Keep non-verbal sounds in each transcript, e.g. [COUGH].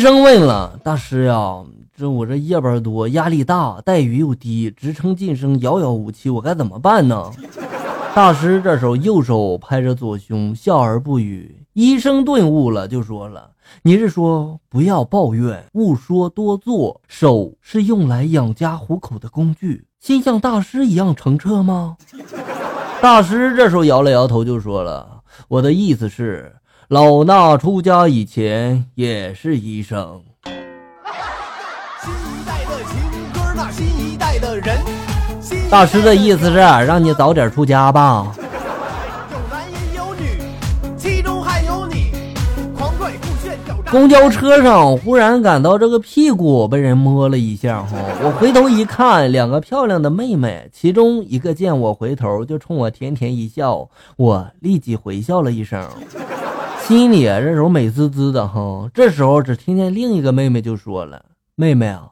生问了大师呀，这我这夜班多，压力大，待遇又低，职称晋升遥遥无期，我该怎么办呢？[LAUGHS] 大师这时候右手拍着左胸，笑而不语。医生顿悟了，就说了：“你是说不要抱怨，勿说多做，手是用来养家糊口的工具，心像大师一样澄澈吗？” [LAUGHS] 大师这时候摇了摇头，就说了：“我的意思是。”老衲出家以前也是医生。新一代的情歌，那新一代的人大师的意思是让你早点出家吧。公交车上忽然感到这个屁股被人摸了一下，哈，我回头一看，两个漂亮的妹妹，其中一个见我回头就冲我甜甜一笑，我立即回笑了一声。心里啊，这时候美滋滋的哈。这时候，只听见另一个妹妹就说了：“妹妹啊，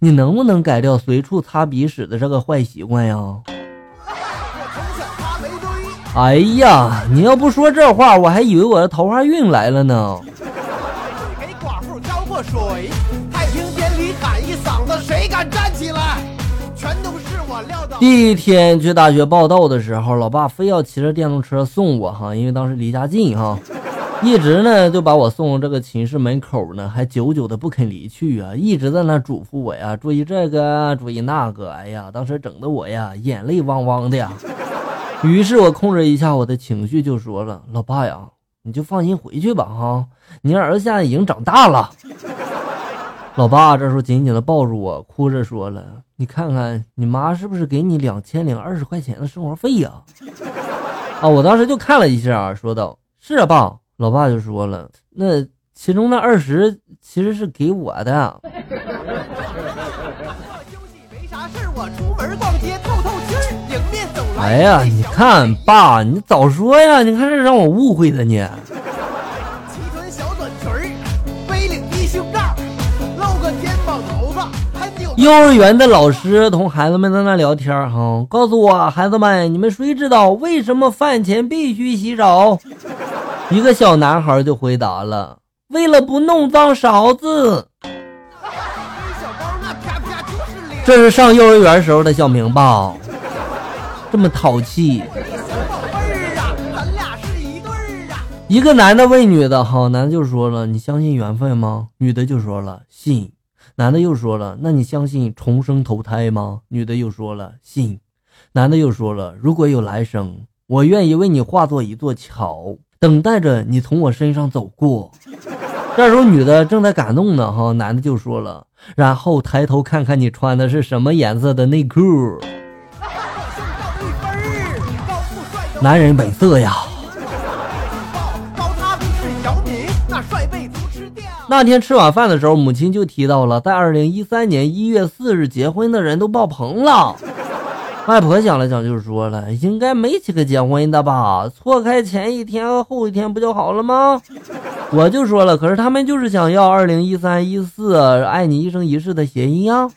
你能不能改掉随处擦鼻屎的这个坏习惯呀？”哎呀，你要不说这话，我还以为我的桃花运来了呢。给寡妇浇过水，太平间里喊一嗓子，谁敢站起来？全都是我撂的。第一天去大学报道的时候，老爸非要骑着电动车送我哈，因为当时离家近哈。一直呢就把我送这个寝室门口呢，还久久的不肯离去啊，一直在那嘱咐我呀，注意这个，注意那个。哎呀，当时整的我呀，眼泪汪汪的呀。于是我控制一下我的情绪，就说了：“老爸呀，你就放心回去吧，哈，你儿子现在已经长大了。”老爸这时候紧紧的抱住我，哭着说了：“你看看你妈是不是给你两千零二十块钱的生活费呀？” [LAUGHS] 啊，我当时就看了一下，说道：“是啊，爸。”老爸就说了：“那其中那二十其实是给我的。[LAUGHS] ”哎呀，你看爸，你早说呀！你看这让我误会的你。[LAUGHS] 幼儿园的老师同孩子们在那聊天哈，告诉我孩子们，你们谁知道为什么饭前必须洗手？一个小男孩就回答了：“为了不弄脏勺子。”这是上幼儿园时候的小明吧？这么淘气。一个男的问女的：“好，男的就说了，你相信缘分吗？”女的就说了：“信。”男的又说了：“那你相信重生投胎吗？”女的又说了：“信。”男的又说了：“如果有来生，我愿意为你化作一座桥。”等待着你从我身上走过，[LAUGHS] 这时候女的正在感动呢，哈，男的就说了，然后抬头看看你穿的是什么颜色的内裤。[LAUGHS] 男人本色呀。那天吃晚饭的时候，母亲就提到了，在二零一三年一月四日结婚的人都爆棚了。外婆想了想，就说了：“应该没几个结婚的吧？错开前一天和后一天不就好了吗？”我就说了：“可是他们就是想要二零一三一四爱你一生一世的谐音啊！”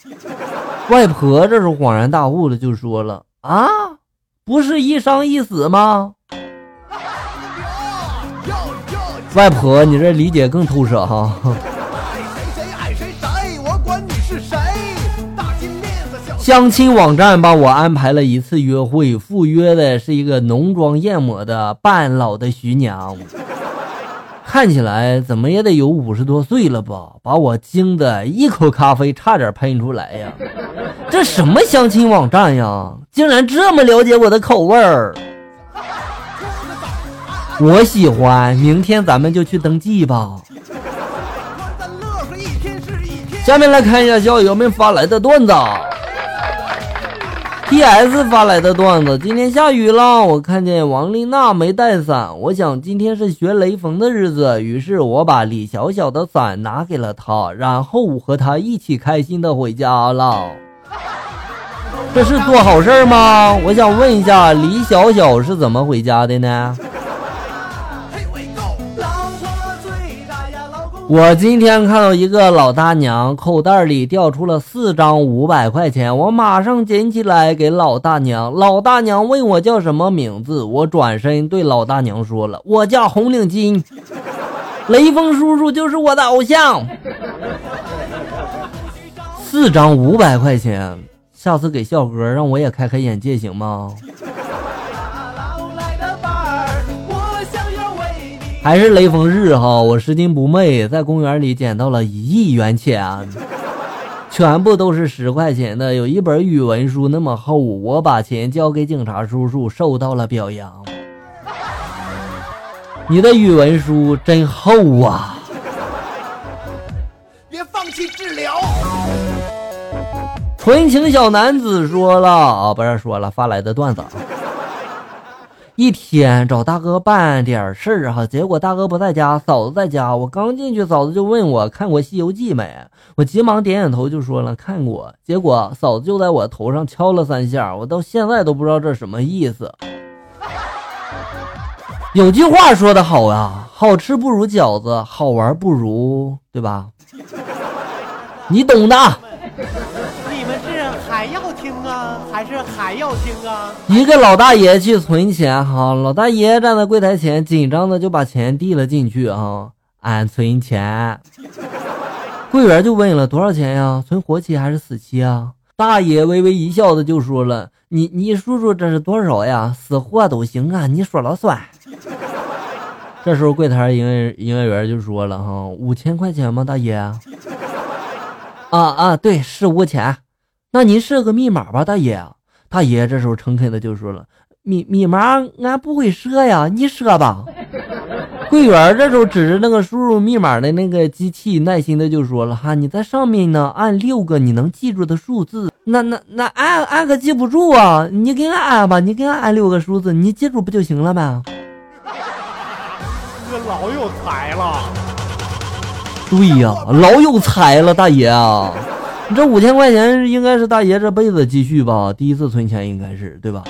外婆这时候恍然大悟了，就说了：“啊，不是一生一死吗？” [LAUGHS] 外婆，你这理解更透彻哈。相亲网站帮我安排了一次约会，赴约的是一个浓妆艳抹的半老的徐娘，看起来怎么也得有五十多岁了吧？把我惊得一口咖啡差点喷出来呀！这什么相亲网站呀？竟然这么了解我的口味儿！我喜欢，明天咱们就去登记吧。下面来看一下校友们发来的段子。P.S. 发来的段子：今天下雨了，我看见王丽娜没带伞，我想今天是学雷锋的日子，于是我把李小小的伞拿给了她，然后我和她一起开心的回家了。这是做好事吗？我想问一下，李小小是怎么回家的呢？我今天看到一个老大娘口袋里掉出了四张五百块钱，我马上捡起来给老大娘。老大娘问我叫什么名字，我转身对老大娘说了：“我叫红领巾，雷锋叔叔就是我的偶像。”四张五百块钱，下次给笑哥让我也开开眼界行吗？还是雷锋日哈，我拾金不昧，在公园里捡到了一亿元钱，全部都是十块钱的，有一本语文书那么厚，我把钱交给警察叔叔，受到了表扬。你的语文书真厚啊！别放弃治疗。纯情小男子说了啊，不是说了发来的段子。一天找大哥办点事儿哈，结果大哥不在家，嫂子在家。我刚进去，嫂子就问我看过《西游记》没，我急忙点点头，就说了看过。结果嫂子就在我头上敲了三下，我到现在都不知道这什么意思。有句话说得好呀，好吃不如饺子，好玩不如，对吧？你懂的。还是还要听啊？一个老大爷去存钱哈，老大爷站在柜台前，紧张的就把钱递了进去啊。俺存钱，柜员就问了多少钱呀？存活期还是死期啊？大爷微微一笑的就说了：“你你数数这是多少呀？死活都行啊，你说了算。”这时候柜台营业营业员就说了：“哈，五千块钱吗，大爷？”啊啊，对，是五千。那您设个密码吧，大爷。大爷这时候诚恳的就说了：“密密码俺不会设呀，你设吧。[LAUGHS] ”柜员这时候指着那个输入密码的那个机器，耐心的就说了：“哈，你在上面呢，按六个你能记住的数字。那那那按按可记不住啊，你给俺按吧，你给俺按六个数字，你记住不就行了吗？”这老有才了。对呀，老有才了，大爷啊。你这五千块钱应该是大爷这辈子积蓄吧？第一次存钱应该是对吧？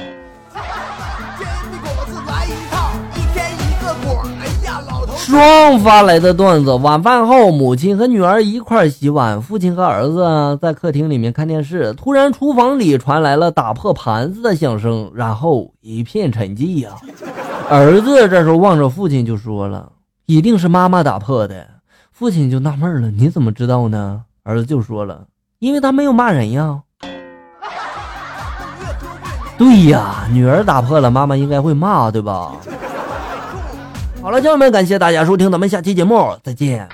双发来的段子：晚饭后，母亲和女儿一块洗碗，父亲和儿子在客厅里面看电视。突然，厨房里传来了打破盘子的响声，然后一片沉寂呀。儿子这时候望着父亲就说了：“一定是妈妈打破的。”父亲就纳闷了：“你怎么知道呢？”儿子就说了。因为他没有骂人呀。[LAUGHS] 对呀，女儿打破了，妈妈应该会骂，对吧？好了，家人们，感谢大家收听，咱们下期节目再见。